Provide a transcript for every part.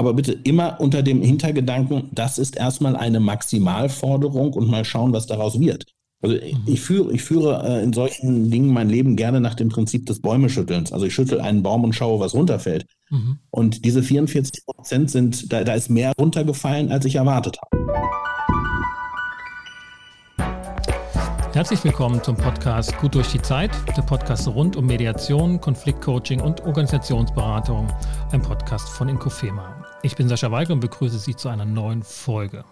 aber bitte immer unter dem Hintergedanken, das ist erstmal eine Maximalforderung und mal schauen, was daraus wird. Also mhm. ich führe, ich führe äh, in solchen Dingen mein Leben gerne nach dem Prinzip des Bäumeschüttelns. Also ich schüttel einen Baum und schaue, was runterfällt. Mhm. Und diese 44 Prozent sind, da, da ist mehr runtergefallen, als ich erwartet habe. Herzlich willkommen zum Podcast Gut durch die Zeit, der Podcast rund um Mediation, Konfliktcoaching und Organisationsberatung, ein Podcast von Inkofema. Ich bin Sascha Weigel und begrüße Sie zu einer neuen Folge.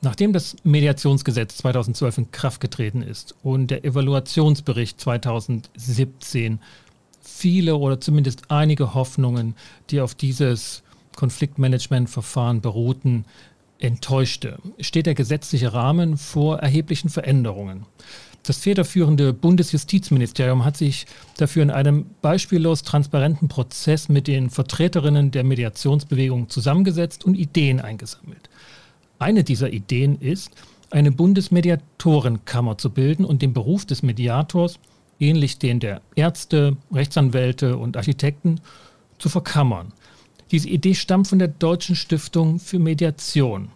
Nachdem das Mediationsgesetz 2012 in Kraft getreten ist und der Evaluationsbericht 2017 viele oder zumindest einige Hoffnungen, die auf dieses Konfliktmanagementverfahren beruhten, enttäuschte, steht der gesetzliche Rahmen vor erheblichen Veränderungen. Das federführende Bundesjustizministerium hat sich dafür in einem beispiellos transparenten Prozess mit den Vertreterinnen der Mediationsbewegung zusammengesetzt und Ideen eingesammelt. Eine dieser Ideen ist, eine Bundesmediatorenkammer zu bilden und den Beruf des Mediators, ähnlich den der Ärzte, Rechtsanwälte und Architekten, zu verkammern. Diese Idee stammt von der Deutschen Stiftung für Mediation.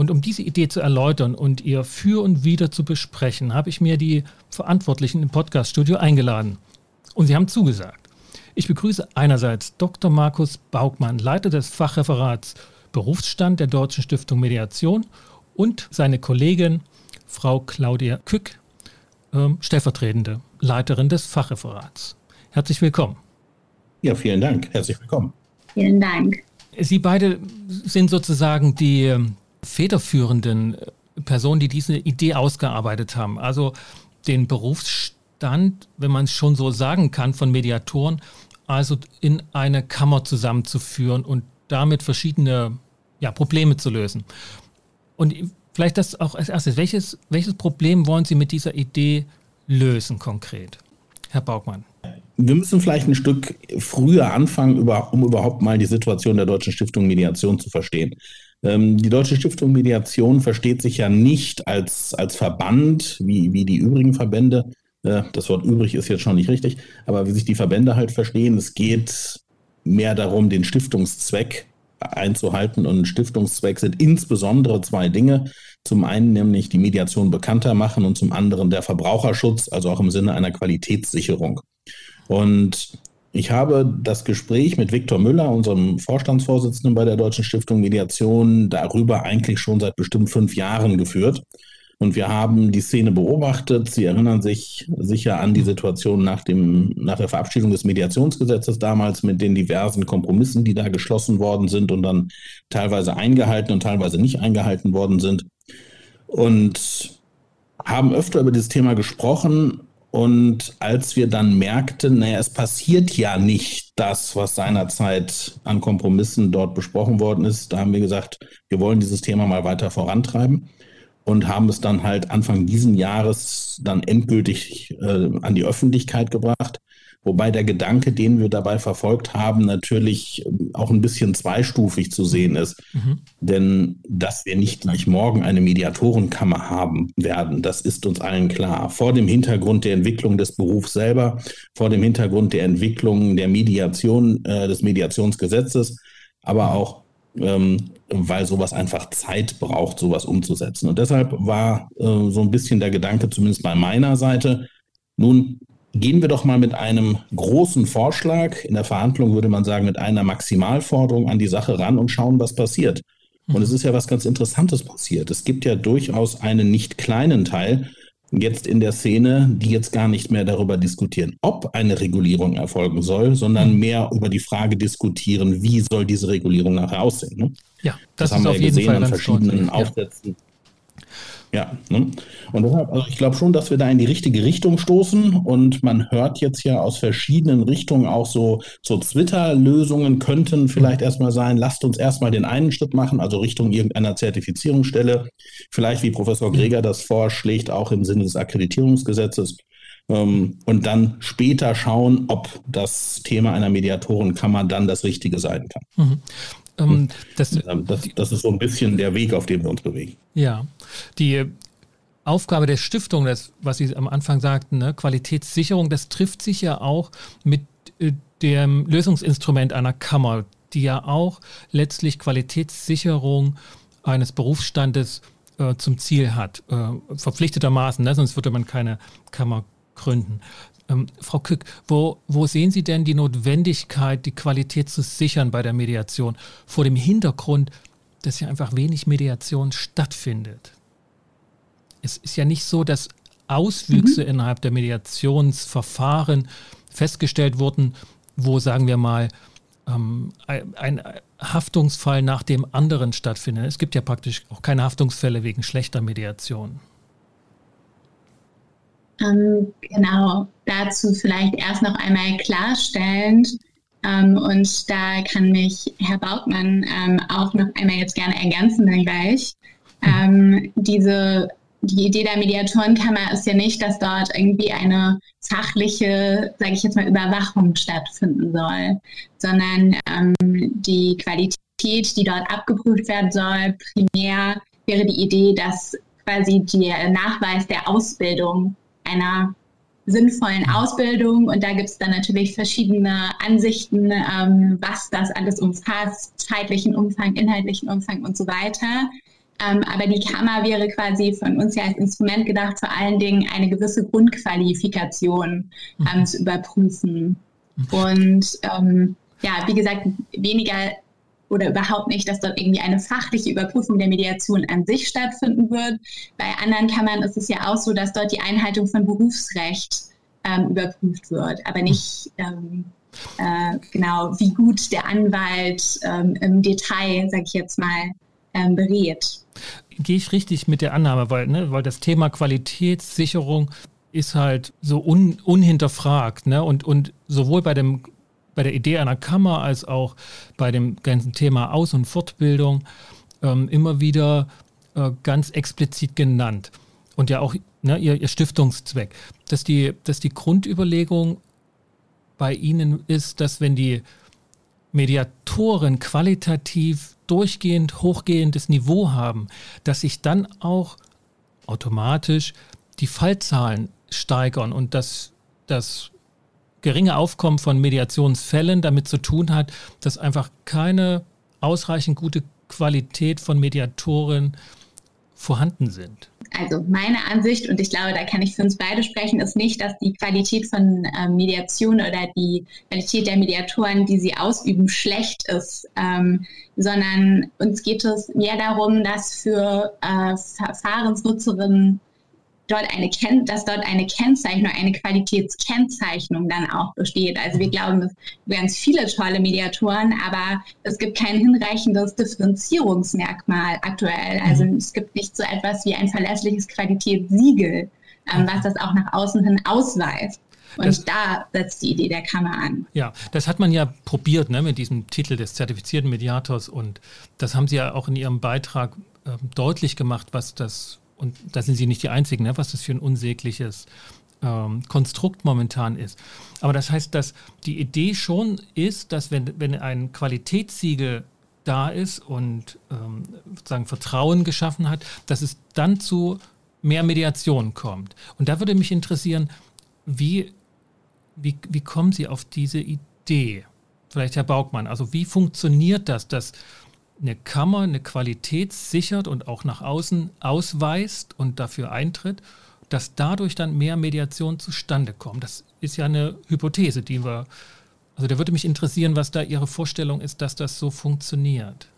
Und um diese Idee zu erläutern und ihr für und wieder zu besprechen, habe ich mir die Verantwortlichen im Podcaststudio eingeladen. Und sie haben zugesagt. Ich begrüße einerseits Dr. Markus Baugmann, Leiter des Fachreferats Berufsstand der Deutschen Stiftung Mediation und seine Kollegin Frau Claudia Kück, äh, stellvertretende Leiterin des Fachreferats. Herzlich willkommen. Ja, vielen Dank. Herzlich willkommen. Vielen Dank. Sie beide sind sozusagen die ähm, federführenden äh, Personen, die diese Idee ausgearbeitet haben. Also den Berufsstand, wenn man es schon so sagen kann, von Mediatoren, also in eine Kammer zusammenzuführen und damit verschiedene ja, Probleme zu lösen. Und vielleicht das auch als erstes. Welches, welches Problem wollen Sie mit dieser Idee lösen konkret? Herr Baugmann. Wir müssen vielleicht ein Stück früher anfangen, um überhaupt mal die Situation der Deutschen Stiftung Mediation zu verstehen. Ähm, die Deutsche Stiftung Mediation versteht sich ja nicht als, als Verband wie, wie die übrigen Verbände. Äh, das Wort übrig ist jetzt schon nicht richtig, aber wie sich die Verbände halt verstehen, es geht mehr darum, den Stiftungszweck einzuhalten. Und Stiftungszweck sind insbesondere zwei Dinge. Zum einen nämlich die Mediation bekannter machen und zum anderen der Verbraucherschutz, also auch im Sinne einer Qualitätssicherung. Und ich habe das Gespräch mit Viktor Müller, unserem Vorstandsvorsitzenden bei der Deutschen Stiftung Mediation, darüber eigentlich schon seit bestimmt fünf Jahren geführt. Und wir haben die Szene beobachtet. Sie erinnern sich sicher an die Situation nach, dem, nach der Verabschiedung des Mediationsgesetzes damals mit den diversen Kompromissen, die da geschlossen worden sind und dann teilweise eingehalten und teilweise nicht eingehalten worden sind. Und haben öfter über dieses Thema gesprochen und als wir dann merkten, naja, es passiert ja nicht das, was seinerzeit an Kompromissen dort besprochen worden ist, da haben wir gesagt, wir wollen dieses Thema mal weiter vorantreiben und haben es dann halt Anfang diesen Jahres dann endgültig äh, an die Öffentlichkeit gebracht. Wobei der Gedanke, den wir dabei verfolgt haben, natürlich ähm, auch ein bisschen zweistufig zu sehen ist. Mhm. Denn dass wir nicht gleich morgen eine Mediatorenkammer haben werden, das ist uns allen klar. Vor dem Hintergrund der Entwicklung des Berufs selber, vor dem Hintergrund der Entwicklung der Mediation, äh, des Mediationsgesetzes, aber auch ähm, weil sowas einfach Zeit braucht, sowas umzusetzen. Und deshalb war äh, so ein bisschen der Gedanke, zumindest bei meiner Seite, nun Gehen wir doch mal mit einem großen Vorschlag, in der Verhandlung würde man sagen, mit einer Maximalforderung an die Sache ran und schauen, was passiert. Und es ist ja was ganz Interessantes passiert. Es gibt ja durchaus einen nicht kleinen Teil jetzt in der Szene, die jetzt gar nicht mehr darüber diskutieren, ob eine Regulierung erfolgen soll, sondern mehr über die Frage diskutieren, wie soll diese Regulierung nachher aussehen. Ne? Ja, das, das haben wir ja gesehen Fall an verschiedenen Aufsätzen. Ja. Ja, ne? und deshalb, also ich glaube schon, dass wir da in die richtige Richtung stoßen und man hört jetzt ja aus verschiedenen Richtungen auch so, so Twitter-Lösungen könnten vielleicht erstmal sein, lasst uns erstmal den einen Schritt machen, also Richtung irgendeiner Zertifizierungsstelle, vielleicht wie Professor Greger das vorschlägt, auch im Sinne des Akkreditierungsgesetzes ähm, und dann später schauen, ob das Thema einer Mediatorenkammer dann das Richtige sein kann. Mhm. Ähm, das, ähm, das, das, ist so ein bisschen der Weg, auf dem wir uns bewegen. Ja, die Aufgabe der Stiftung, das, was Sie am Anfang sagten, ne, Qualitätssicherung, das trifft sich ja auch mit äh, dem Lösungsinstrument einer Kammer, die ja auch letztlich Qualitätssicherung eines Berufsstandes äh, zum Ziel hat, äh, verpflichtetermaßen, ne? sonst würde man keine Kammer gründen. Ähm, Frau Kück, wo, wo sehen Sie denn die Notwendigkeit, die Qualität zu sichern bei der Mediation vor dem Hintergrund, dass ja einfach wenig Mediation stattfindet? Es ist ja nicht so, dass Auswüchse mhm. innerhalb der Mediationsverfahren festgestellt wurden, wo, sagen wir mal, ähm, ein Haftungsfall nach dem anderen stattfindet. Es gibt ja praktisch auch keine Haftungsfälle wegen schlechter Mediation. Ähm, genau, dazu vielleicht erst noch einmal klarstellend. Ähm, und da kann mich Herr Bautmann ähm, auch noch einmal jetzt gerne ergänzen dann gleich. Ähm, diese die Idee der Mediatorenkammer ist ja nicht, dass dort irgendwie eine fachliche, sage ich jetzt mal, Überwachung stattfinden soll, sondern ähm, die Qualität, die dort abgeprüft werden soll, primär wäre die Idee, dass quasi der Nachweis der Ausbildung einer sinnvollen Ausbildung und da gibt es dann natürlich verschiedene Ansichten, ähm, was das alles umfasst, zeitlichen Umfang, inhaltlichen Umfang und so weiter. Ähm, aber die Kammer wäre quasi von uns ja als Instrument gedacht, vor allen Dingen eine gewisse Grundqualifikation ähm, mhm. zu überprüfen. Mhm. Und ähm, ja, wie gesagt, weniger oder überhaupt nicht, dass dort irgendwie eine fachliche Überprüfung der Mediation an sich stattfinden wird. Bei anderen Kammern ist es ja auch so, dass dort die Einhaltung von Berufsrecht ähm, überprüft wird, aber nicht ähm, äh, genau, wie gut der Anwalt ähm, im Detail, sage ich jetzt mal, ähm, berät. Gehe ich richtig mit der Annahme, weil, ne, weil das Thema Qualitätssicherung ist halt so un, unhinterfragt. Ne? Und, und sowohl bei, dem, bei der Idee einer Kammer als auch bei dem ganzen Thema Aus- und Fortbildung ähm, immer wieder äh, ganz explizit genannt. Und ja auch ne, ihr, ihr Stiftungszweck. Dass die, dass die Grundüberlegung bei Ihnen ist, dass wenn die Mediatoren qualitativ durchgehend hochgehendes Niveau haben, dass sich dann auch automatisch die Fallzahlen steigern und dass das geringe Aufkommen von Mediationsfällen damit zu tun hat, dass einfach keine ausreichend gute Qualität von Mediatoren vorhanden sind. Also meine Ansicht, und ich glaube, da kann ich für uns beide sprechen, ist nicht, dass die Qualität von ähm, Mediation oder die Qualität der Mediatoren, die sie ausüben, schlecht ist, ähm, sondern uns geht es mehr darum, dass für äh, Verfahrensnutzerinnen dort eine Ken dass dort eine Kennzeichnung, eine Qualitätskennzeichnung dann auch besteht. Also wir glauben, es ganz viele tolle Mediatoren, aber es gibt kein hinreichendes Differenzierungsmerkmal aktuell. Also mhm. es gibt nicht so etwas wie ein verlässliches Qualitätssiegel, ähm, was das auch nach außen hin ausweist. Und das, da setzt die Idee der Kammer an. Ja, das hat man ja probiert ne, mit diesem Titel des zertifizierten Mediators und das haben Sie ja auch in Ihrem Beitrag äh, deutlich gemacht, was das und da sind Sie nicht die Einzigen, ne, was das für ein unsägliches ähm, Konstrukt momentan ist. Aber das heißt, dass die Idee schon ist, dass wenn, wenn ein Qualitätssiegel da ist und ähm, sozusagen Vertrauen geschaffen hat, dass es dann zu mehr Mediation kommt. Und da würde mich interessieren, wie, wie, wie kommen Sie auf diese Idee? Vielleicht Herr Baugmann, also wie funktioniert das, dass eine Kammer eine Qualität sichert und auch nach außen ausweist und dafür eintritt, dass dadurch dann mehr Mediation zustande kommt. Das ist ja eine Hypothese, die wir, also da würde mich interessieren, was da Ihre Vorstellung ist, dass das so funktioniert.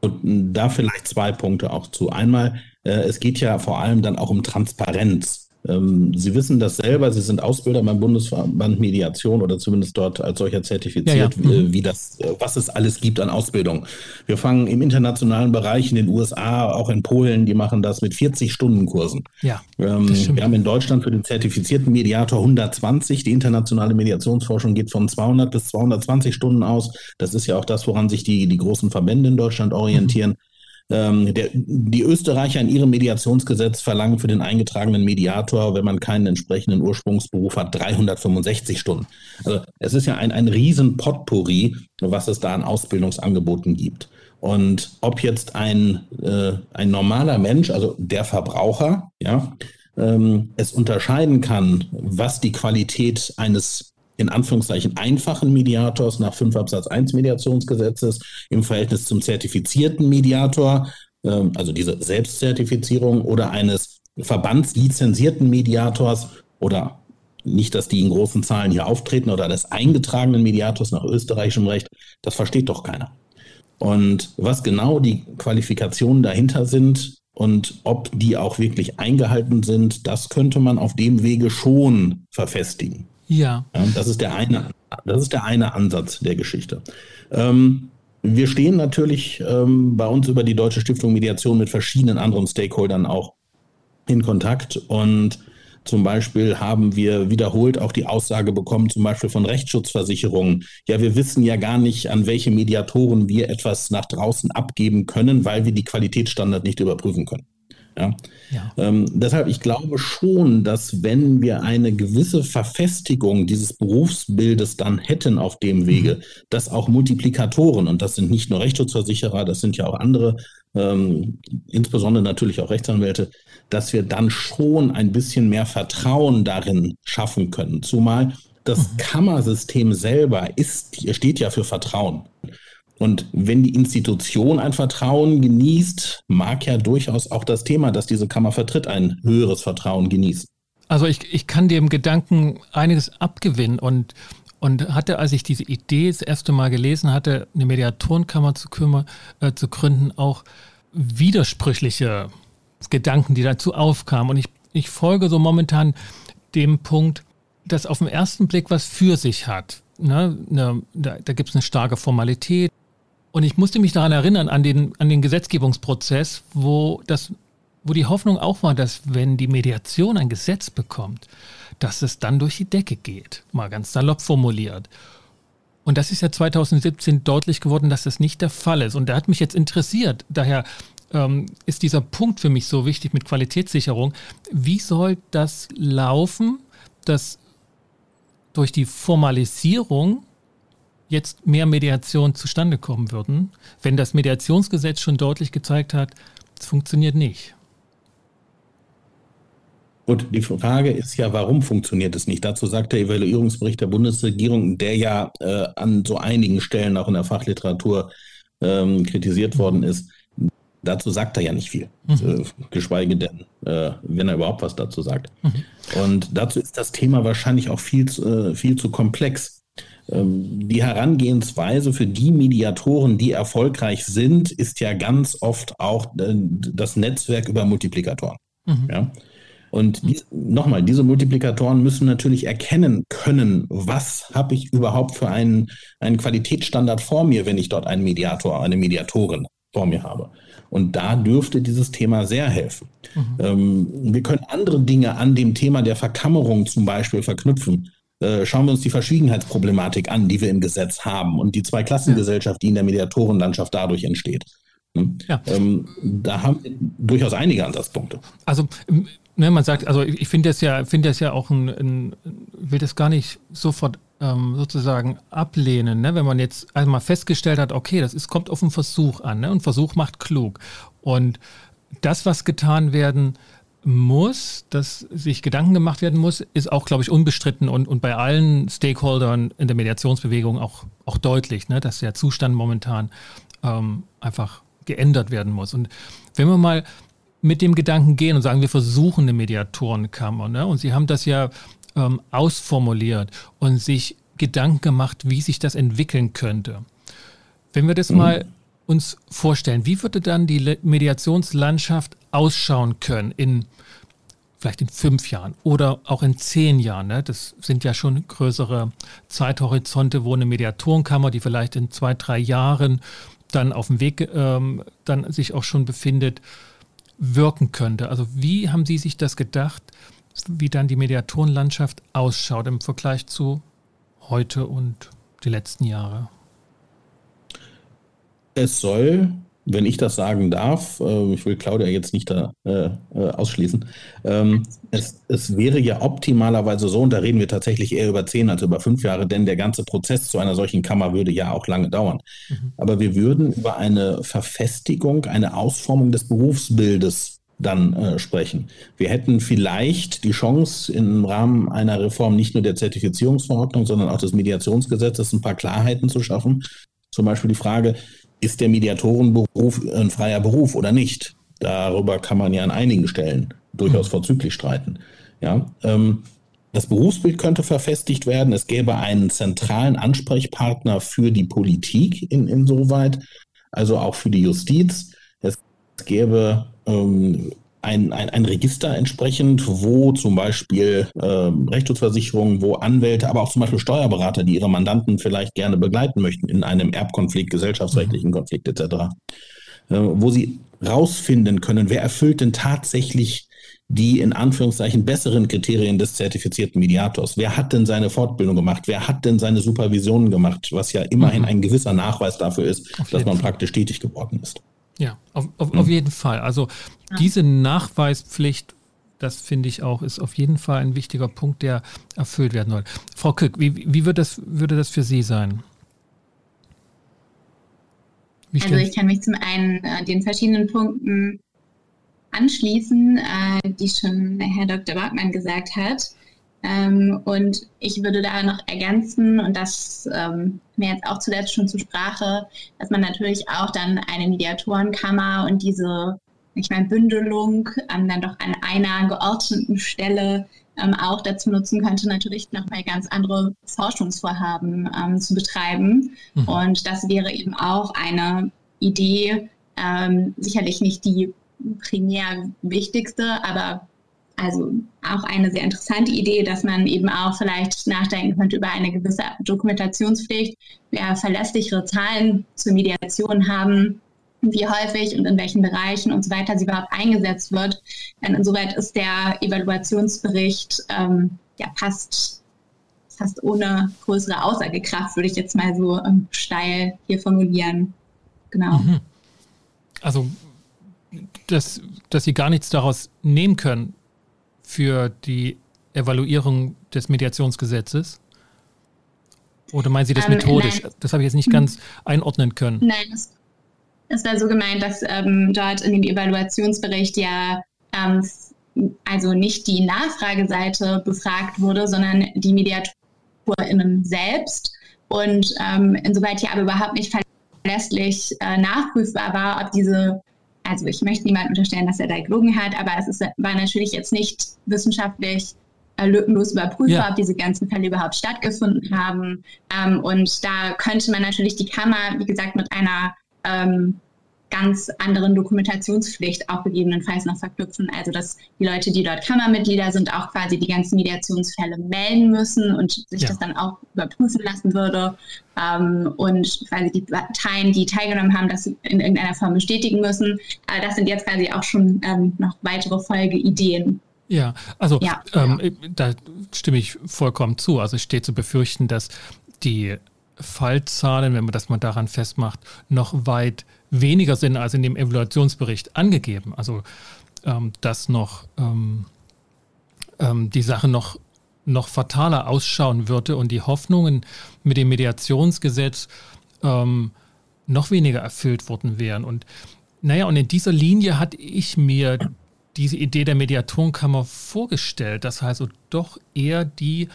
Und da vielleicht zwei Punkte auch zu. Einmal, äh, es geht ja vor allem dann auch um Transparenz. Ähm, Sie wissen das selber, Sie sind Ausbilder beim Bundesverband Mediation oder zumindest dort als solcher zertifiziert, ja, ja. Mhm. wie das, äh, was es alles gibt an Ausbildung. Wir fangen im internationalen Bereich in den USA, auch in Polen, die machen das mit 40 Stunden Kursen. Ja, ähm, wir haben in Deutschland für den zertifizierten Mediator 120. Die internationale Mediationsforschung geht von 200 bis 220 Stunden aus. Das ist ja auch das, woran sich die, die großen Verbände in Deutschland orientieren. Mhm. Ähm, der, die Österreicher in ihrem Mediationsgesetz verlangen für den eingetragenen Mediator, wenn man keinen entsprechenden Ursprungsberuf hat, 365 Stunden. Also es ist ja ein, ein riesen Potpourri, was es da an Ausbildungsangeboten gibt. Und ob jetzt ein, äh, ein normaler Mensch, also der Verbraucher, ja, ähm, es unterscheiden kann, was die Qualität eines in Anführungszeichen einfachen Mediators nach 5 Absatz 1 Mediationsgesetzes im Verhältnis zum zertifizierten Mediator, ähm, also diese Selbstzertifizierung oder eines verbandslizenzierten Mediators oder nicht, dass die in großen Zahlen hier auftreten oder des eingetragenen Mediators nach österreichischem Recht, das versteht doch keiner. Und was genau die Qualifikationen dahinter sind und ob die auch wirklich eingehalten sind, das könnte man auf dem Wege schon verfestigen. Ja. ja das ist der eine, das ist der eine Ansatz der Geschichte. Ähm, wir stehen natürlich ähm, bei uns über die Deutsche Stiftung Mediation mit verschiedenen anderen Stakeholdern auch in Kontakt und zum Beispiel haben wir wiederholt auch die Aussage bekommen, zum Beispiel von Rechtsschutzversicherungen. Ja, wir wissen ja gar nicht, an welche Mediatoren wir etwas nach draußen abgeben können, weil wir die Qualitätsstandard nicht überprüfen können. Ja. ja. Ähm, deshalb, ich glaube schon, dass wenn wir eine gewisse Verfestigung dieses Berufsbildes dann hätten auf dem Wege, mhm. dass auch Multiplikatoren, und das sind nicht nur Rechtsschutzversicherer, das sind ja auch andere, ähm, insbesondere natürlich auch Rechtsanwälte, dass wir dann schon ein bisschen mehr Vertrauen darin schaffen können. Zumal das mhm. Kammersystem selber ist, steht ja für Vertrauen. Und wenn die Institution ein Vertrauen genießt, mag ja durchaus auch das Thema, das diese Kammer vertritt, ein höheres Vertrauen genießen. Also ich, ich kann dem Gedanken einiges abgewinnen und, und hatte, als ich diese Idee das erste Mal gelesen hatte, eine Mediatorenkammer zu, kümmer, äh, zu gründen, auch widersprüchliche Gedanken, die dazu aufkamen. Und ich, ich folge so momentan dem Punkt, dass auf den ersten Blick was für sich hat. Ne? Ne, da da gibt es eine starke Formalität. Und ich musste mich daran erinnern, an den, an den Gesetzgebungsprozess, wo, das, wo die Hoffnung auch war, dass wenn die Mediation ein Gesetz bekommt, dass es dann durch die Decke geht. Mal ganz salopp formuliert. Und das ist ja 2017 deutlich geworden, dass das nicht der Fall ist. Und der hat mich jetzt interessiert. Daher ähm, ist dieser Punkt für mich so wichtig mit Qualitätssicherung. Wie soll das laufen, dass durch die Formalisierung jetzt mehr Mediation zustande kommen würden, wenn das Mediationsgesetz schon deutlich gezeigt hat, es funktioniert nicht? Gut, die Frage ist ja, warum funktioniert es nicht? Dazu sagt der Evaluierungsbericht der Bundesregierung, der ja äh, an so einigen Stellen auch in der Fachliteratur ähm, kritisiert worden ist, Dazu sagt er ja nicht viel, mhm. Äh, geschweige denn, äh, wenn er überhaupt was dazu sagt. Mhm. Und dazu ist das Thema wahrscheinlich auch viel, äh, viel zu komplex. Ähm, die Herangehensweise für die Mediatoren, die erfolgreich sind, ist ja ganz oft auch äh, das Netzwerk über Multiplikatoren. Mhm. Ja? Und die, nochmal, diese Multiplikatoren müssen natürlich erkennen können, was habe ich überhaupt für einen, einen Qualitätsstandard vor mir, wenn ich dort einen Mediator, eine Mediatorin vor mir habe. Und da dürfte dieses Thema sehr helfen. Mhm. Ähm, wir können andere Dinge an dem Thema der Verkammerung zum Beispiel verknüpfen. Äh, schauen wir uns die Verschwiegenheitsproblematik an, die wir im Gesetz haben und die Zweiklassengesellschaft, die in der Mediatorenlandschaft dadurch entsteht. Hm? Ja. Ähm, da haben wir durchaus einige Ansatzpunkte. Also ne, man sagt, also ich finde das ja, finde das ja auch ein, ein, will das gar nicht sofort ähm, sozusagen ablehnen, ne? wenn man jetzt einmal festgestellt hat, okay, das ist, kommt auf einen Versuch an ne? und Versuch macht klug. Und das, was getan werden muss, dass sich Gedanken gemacht werden muss, ist auch, glaube ich, unbestritten und, und bei allen Stakeholdern in der Mediationsbewegung auch, auch deutlich, ne? dass der Zustand momentan ähm, einfach geändert werden muss. Und wenn wir mal mit dem Gedanken gehen und sagen, wir versuchen eine Mediatorenkammer, ne? und Sie haben das ja ähm, ausformuliert und sich Gedanken gemacht, wie sich das entwickeln könnte. Wenn wir das mhm. mal uns vorstellen, wie würde dann die Mediationslandschaft ausschauen können in vielleicht in fünf Jahren oder auch in zehn Jahren. Ne? Das sind ja schon größere Zeithorizonte, wo eine Mediatorenkammer, die vielleicht in zwei, drei Jahren dann auf dem Weg ähm, dann sich auch schon befindet, wirken könnte. Also wie haben Sie sich das gedacht, wie dann die Mediatorenlandschaft ausschaut im Vergleich zu heute und die letzten Jahre? Es soll, wenn ich das sagen darf, äh, ich will Claudia jetzt nicht da äh, äh, ausschließen, ähm, es, es, wäre ja optimalerweise so, und da reden wir tatsächlich eher über zehn als über fünf Jahre, denn der ganze Prozess zu einer solchen Kammer würde ja auch lange dauern. Mhm. Aber wir würden über eine Verfestigung, eine Ausformung des Berufsbildes dann äh, sprechen. Wir hätten vielleicht die Chance, im Rahmen einer Reform nicht nur der Zertifizierungsverordnung, sondern auch des Mediationsgesetzes ein paar Klarheiten zu schaffen. Zum Beispiel die Frage, ist der Mediatorenberuf ein freier Beruf oder nicht? Darüber kann man ja an einigen Stellen durchaus mhm. vorzüglich streiten. Ja, ähm, das Berufsbild könnte verfestigt werden. Es gäbe einen zentralen Ansprechpartner für die Politik in, insoweit, also auch für die Justiz. Es gäbe ähm, ein, ein, ein Register entsprechend, wo zum Beispiel ähm, Rechtsschutzversicherungen, wo Anwälte, aber auch zum Beispiel Steuerberater, die ihre Mandanten vielleicht gerne begleiten möchten in einem Erbkonflikt, gesellschaftsrechtlichen Konflikt etc., äh, wo sie rausfinden können, wer erfüllt denn tatsächlich die in Anführungszeichen besseren Kriterien des zertifizierten Mediators. Wer hat denn seine Fortbildung gemacht? Wer hat denn seine Supervisionen gemacht? Was ja immerhin mhm. ein gewisser Nachweis dafür ist, dass man praktisch tätig geworden ist. Ja, auf, auf, mhm. auf jeden Fall. Also diese Nachweispflicht, das finde ich auch, ist auf jeden Fall ein wichtiger Punkt, der erfüllt werden soll. Frau Kück, wie, wie wird das, würde das für Sie sein? also ich kann mich zum einen äh, den verschiedenen Punkten anschließen, äh, die schon Herr Dr. Bartmann gesagt hat. Ähm, und ich würde da noch ergänzen, und das ähm, mir jetzt auch zuletzt schon zur Sprache, dass man natürlich auch dann eine Mediatorenkammer und diese, ich meine, Bündelung ähm, dann doch an einer geordneten Stelle ähm, auch dazu nutzen könnte, natürlich nochmal ganz andere Forschungsvorhaben ähm, zu betreiben. Mhm. Und das wäre eben auch eine Idee, ähm, sicherlich nicht die primär wichtigste, aber also auch eine sehr interessante Idee, dass man eben auch vielleicht nachdenken könnte über eine gewisse Dokumentationspflicht, wer verlässlichere Zahlen zur Mediation haben, wie häufig und in welchen Bereichen und so weiter sie überhaupt eingesetzt wird. Denn insoweit ist der Evaluationsbericht ähm, ja fast, fast ohne größere Aussagekraft, würde ich jetzt mal so ähm, steil hier formulieren. Genau. Mhm. Also dass, dass Sie gar nichts daraus nehmen können für die Evaluierung des Mediationsgesetzes? Oder meinen Sie das ähm, methodisch? Nein. Das habe ich jetzt nicht hm. ganz einordnen können. Nein, es, es war so gemeint, dass ähm, dort in dem Evaluationsbericht ja ähm, also nicht die Nachfrageseite befragt wurde, sondern die MediatorInnen selbst. Und ähm, insoweit hier aber überhaupt nicht verlässlich äh, nachprüfbar war, ob diese also ich möchte niemandem unterstellen, dass er da gelogen hat, aber es ist, war natürlich jetzt nicht wissenschaftlich äh, lückenlos überprüfbar, ja. ob diese ganzen Fälle überhaupt stattgefunden haben. Ähm, und da könnte man natürlich die Kammer, wie gesagt, mit einer ähm, ganz anderen Dokumentationspflicht auch gegebenenfalls noch verknüpfen. Also dass die Leute, die dort Kammermitglieder sind, auch quasi die ganzen Mediationsfälle melden müssen und sich ja. das dann auch überprüfen lassen würde. Ähm, und quasi die Parteien, die teilgenommen haben, das in irgendeiner Form bestätigen müssen. Aber das sind jetzt quasi auch schon ähm, noch weitere Folgeideen. Ja, also ja, ähm, da stimme ich vollkommen zu. Also es steht zu befürchten, dass die Fallzahlen, wenn man das mal daran festmacht, noch weit weniger sind als in dem Evaluationsbericht angegeben. Also ähm, dass noch ähm, ähm, die Sache noch, noch fataler ausschauen würde und die Hoffnungen mit dem Mediationsgesetz ähm, noch weniger erfüllt worden wären. Und naja, und in dieser Linie hatte ich mir diese Idee der Mediatorenkammer vorgestellt. Das heißt, also doch eher die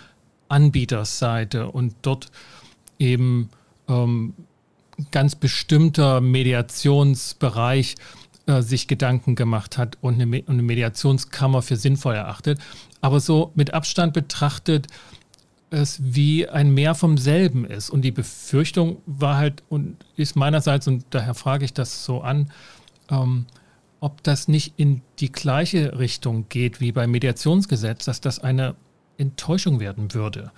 Anbieterseite und dort eben ähm, ganz bestimmter Mediationsbereich äh, sich Gedanken gemacht hat und eine, eine, Mediationskammer für sinnvoll erachtet. Aber so mit Abstand betrachtet es wie ein Mehr vom selben ist. Und die Befürchtung war halt und ist meinerseits, und daher frage ich das so an, ähm, ob das nicht in die gleiche Richtung geht wie beim Mediationsgesetz, dass das eine Enttäuschung werden würde.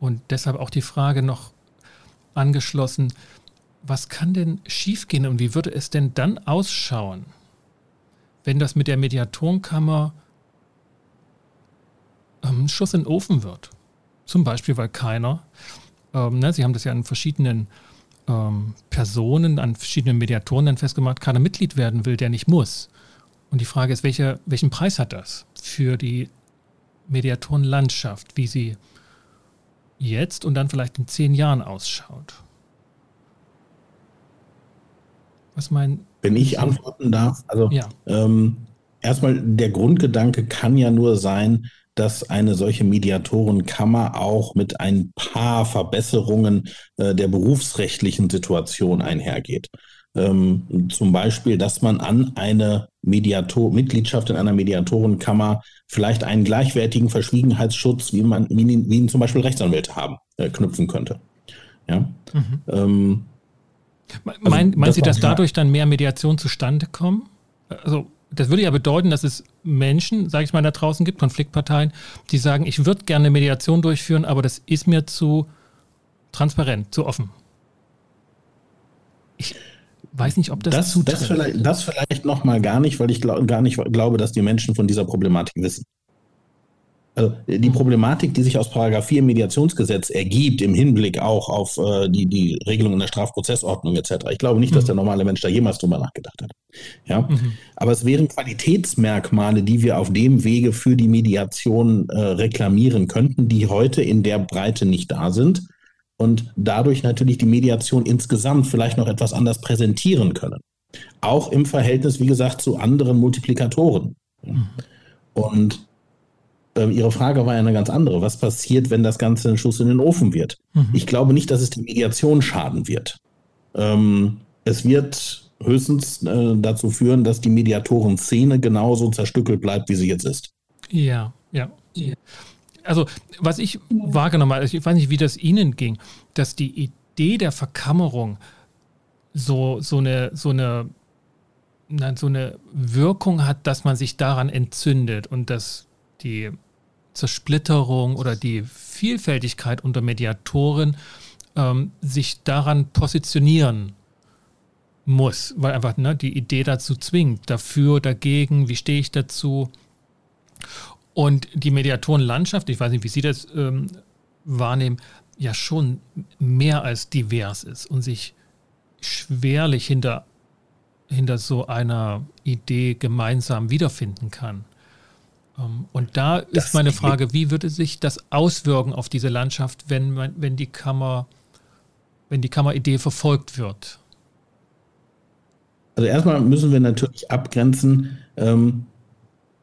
Und deshalb auch die Frage noch angeschlossen, was kann denn schiefgehen und wie würde es denn dann ausschauen, wenn das mit der Mediatorenkammer ähm, Schuss in den Ofen wird? Zum Beispiel, weil keiner, ähm, ne, Sie haben das ja an verschiedenen ähm, Personen, an verschiedenen Mediatoren dann festgemacht, keiner Mitglied werden will, der nicht muss. Und die Frage ist, welche, welchen Preis hat das für die Mediatorenlandschaft, wie sie jetzt und dann vielleicht in zehn Jahren ausschaut? Was mein Wenn ich antworten darf, also ja. ähm, erstmal der Grundgedanke kann ja nur sein, dass eine solche Mediatorenkammer auch mit ein paar Verbesserungen äh, der berufsrechtlichen Situation einhergeht. Ähm, zum Beispiel, dass man an eine Mediator Mitgliedschaft in einer Mediatorenkammer vielleicht einen gleichwertigen Verschwiegenheitsschutz, wie man wie ihn, wie ihn zum Beispiel Rechtsanwälte haben, äh, knüpfen könnte. Ja. Mhm. Ähm, also, meinen mein Sie, dass dadurch dann mehr Mediation zustande kommen? Also das würde ja bedeuten, dass es Menschen, sage ich mal, da draußen gibt, Konfliktparteien, die sagen, ich würde gerne Mediation durchführen, aber das ist mir zu transparent, zu offen. Ich weiß nicht, ob das, das zutrifft. Das vielleicht, das vielleicht noch mal gar nicht, weil ich glaub, gar nicht glaube, dass die Menschen von dieser Problematik wissen. Also die Problematik, die sich aus Paragraph 4 im Mediationsgesetz ergibt, im Hinblick auch auf äh, die, die Regelung in der Strafprozessordnung etc. Ich glaube nicht, dass mhm. der normale Mensch da jemals drüber nachgedacht hat. Ja? Mhm. Aber es wären Qualitätsmerkmale, die wir auf dem Wege für die Mediation äh, reklamieren könnten, die heute in der Breite nicht da sind und dadurch natürlich die Mediation insgesamt vielleicht noch etwas anders präsentieren können. Auch im Verhältnis, wie gesagt, zu anderen Multiplikatoren. Mhm. Und äh, Ihre Frage war ja eine ganz andere. Was passiert, wenn das Ganze ein Schuss in den Ofen wird? Mhm. Ich glaube nicht, dass es die Mediation schaden wird. Ähm, es wird höchstens äh, dazu führen, dass die Mediatoren-Szene genauso zerstückelt bleibt, wie sie jetzt ist. Ja, ja. Also, was ich wahrgenommen habe, ich weiß nicht, wie das Ihnen ging, dass die Idee der Verkammerung so, so eine, so eine, so eine Wirkung hat, dass man sich daran entzündet und dass die Zersplitterung oder die Vielfältigkeit unter Mediatoren ähm, sich daran positionieren muss, weil einfach ne, die Idee dazu zwingt. Dafür, dagegen, wie stehe ich dazu? Und die Mediatorenlandschaft, ich weiß nicht, wie Sie das ähm, wahrnehmen, ja schon mehr als divers ist und sich schwerlich hinter, hinter so einer Idee gemeinsam wiederfinden kann. Ähm, und da das ist meine Frage, wie würde sich das auswirken auf diese Landschaft, wenn, man, wenn die Kammer, wenn die Kammeridee verfolgt wird? Also erstmal müssen wir natürlich abgrenzen, ähm,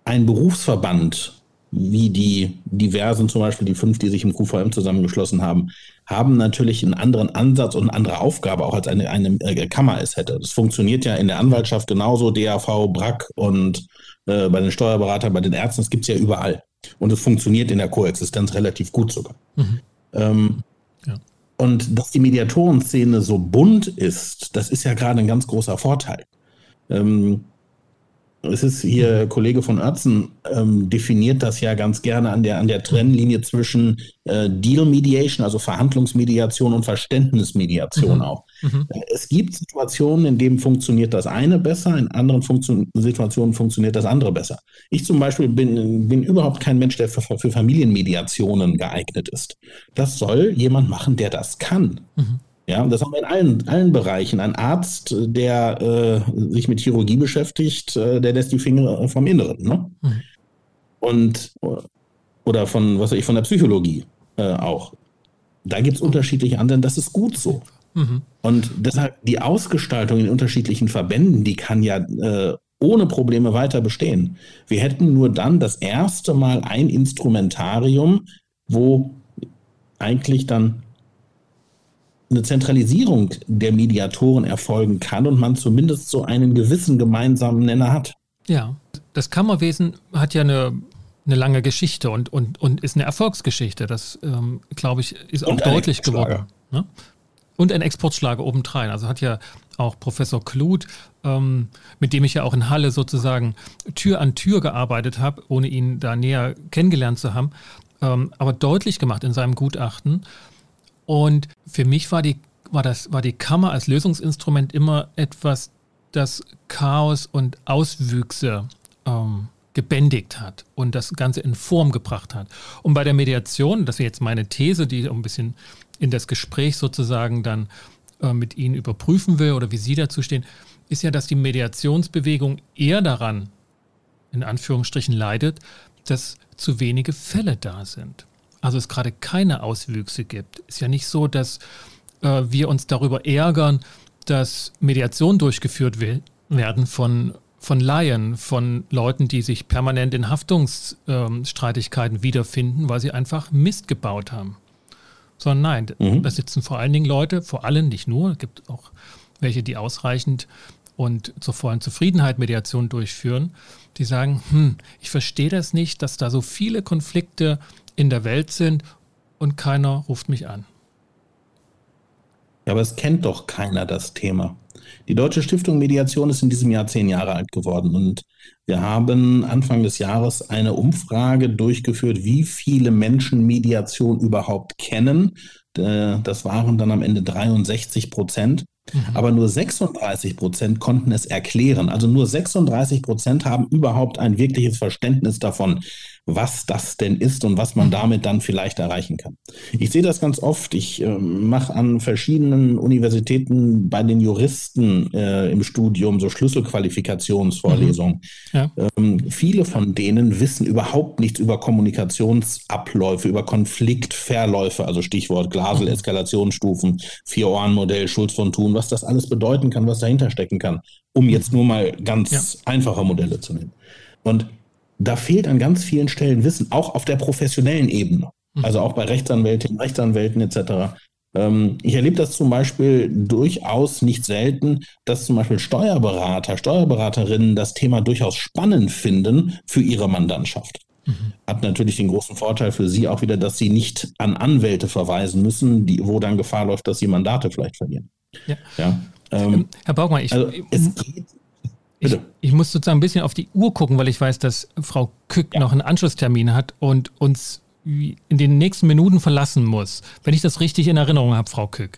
ein Berufsverband, wie die diversen, zum Beispiel die fünf, die sich im QVM zusammengeschlossen haben, haben natürlich einen anderen Ansatz und eine andere Aufgabe, auch als eine, eine äh, Kammer es hätte. Das funktioniert ja in der Anwaltschaft genauso, DAV, BRAC und äh, bei den Steuerberatern, bei den Ärzten, das gibt es ja überall. Und es funktioniert in der Koexistenz relativ gut sogar. Mhm. Ähm, ja. Und dass die Mediatorenszene so bunt ist, das ist ja gerade ein ganz großer Vorteil. Ähm, es ist hier, Kollege von Oertzen ähm, definiert das ja ganz gerne an der, an der Trennlinie zwischen äh, Deal Mediation, also Verhandlungsmediation und Verständnismediation mhm. auch. Mhm. Es gibt Situationen, in denen funktioniert das eine besser, in anderen Funktion Situationen funktioniert das andere besser. Ich zum Beispiel bin, bin überhaupt kein Mensch, der für, für Familienmediationen geeignet ist. Das soll jemand machen, der das kann. Mhm. Ja, das haben wir in allen, allen Bereichen. Ein Arzt, der äh, sich mit Chirurgie beschäftigt, äh, der lässt die Finger vom Inneren. Ne? Mhm. Und oder von, was weiß ich, von der Psychologie äh, auch. Da gibt es unterschiedliche Ansätze, das ist gut so. Mhm. Und deshalb die Ausgestaltung in unterschiedlichen Verbänden, die kann ja äh, ohne Probleme weiter bestehen. Wir hätten nur dann das erste Mal ein Instrumentarium, wo eigentlich dann eine Zentralisierung der Mediatoren erfolgen kann und man zumindest so einen gewissen gemeinsamen Nenner hat. Ja, das Kammerwesen hat ja eine, eine lange Geschichte und, und, und ist eine Erfolgsgeschichte. Das, ähm, glaube ich, ist auch deutlich geworden. Ne? Und ein Exportschlager obendrein. Also hat ja auch Professor Kluth, ähm, mit dem ich ja auch in Halle sozusagen Tür an Tür gearbeitet habe, ohne ihn da näher kennengelernt zu haben, ähm, aber deutlich gemacht in seinem Gutachten, und für mich war die, war, das, war die Kammer als Lösungsinstrument immer etwas, das Chaos und Auswüchse ähm, gebändigt hat und das Ganze in Form gebracht hat. Und bei der Mediation, das ist jetzt meine These, die ein bisschen in das Gespräch sozusagen dann äh, mit Ihnen überprüfen will oder wie Sie dazu stehen, ist ja, dass die Mediationsbewegung eher daran, in Anführungsstrichen, leidet, dass zu wenige Fälle da sind also es gerade keine Auswüchse gibt. Ist ja nicht so, dass äh, wir uns darüber ärgern, dass Mediation durchgeführt will, werden von, von Laien, von Leuten, die sich permanent in Haftungsstreitigkeiten ähm, wiederfinden, weil sie einfach Mist gebaut haben. Sondern nein, mhm. da sitzen vor allen Dingen Leute, vor allem nicht nur, es gibt auch welche, die ausreichend und zur vollen Zufriedenheit Mediation durchführen, die sagen, hm, ich verstehe das nicht, dass da so viele Konflikte in der Welt sind und keiner ruft mich an. Ja, aber es kennt doch keiner das Thema. Die Deutsche Stiftung Mediation ist in diesem Jahr zehn Jahre alt geworden und wir haben Anfang des Jahres eine Umfrage durchgeführt, wie viele Menschen Mediation überhaupt kennen. Äh, das waren dann am Ende 63 Prozent. Mhm. Aber nur 36 Prozent konnten es erklären. Also nur 36 Prozent haben überhaupt ein wirkliches Verständnis davon, was das denn ist und was man mhm. damit dann vielleicht erreichen kann. Ich sehe das ganz oft. Ich äh, mache an verschiedenen Universitäten bei den Juristen äh, im Studium so Schlüsselqualifikationsvorlesungen. Mhm. Ja. Ähm, viele von denen wissen überhaupt nichts über Kommunikationsabläufe, über Konfliktverläufe, also Stichwort Glasel, mhm. Eskalationsstufen, Vier-Ohren-Modell, Schulz von Thun, was das alles bedeuten kann, was dahinter stecken kann, um jetzt nur mal ganz ja. einfache Modelle zu nennen. Und da fehlt an ganz vielen Stellen Wissen, auch auf der professionellen Ebene. Mhm. Also auch bei Rechtsanwältinnen, Rechtsanwälten etc. Ähm, ich erlebe das zum Beispiel durchaus nicht selten, dass zum Beispiel Steuerberater, Steuerberaterinnen das Thema durchaus spannend finden für ihre Mandantschaft. Mhm. Hat natürlich den großen Vorteil für sie auch wieder, dass sie nicht an Anwälte verweisen müssen, die, wo dann Gefahr läuft, dass sie Mandate vielleicht verlieren. Ja. ja ähm, Herr Baugmann, ich, also es geht ich, ich, muss sozusagen ein bisschen auf die Uhr gucken, weil ich weiß, dass Frau Kück ja. noch einen Anschlusstermin hat und uns in den nächsten Minuten verlassen muss. Wenn ich das richtig in Erinnerung habe, Frau Kück.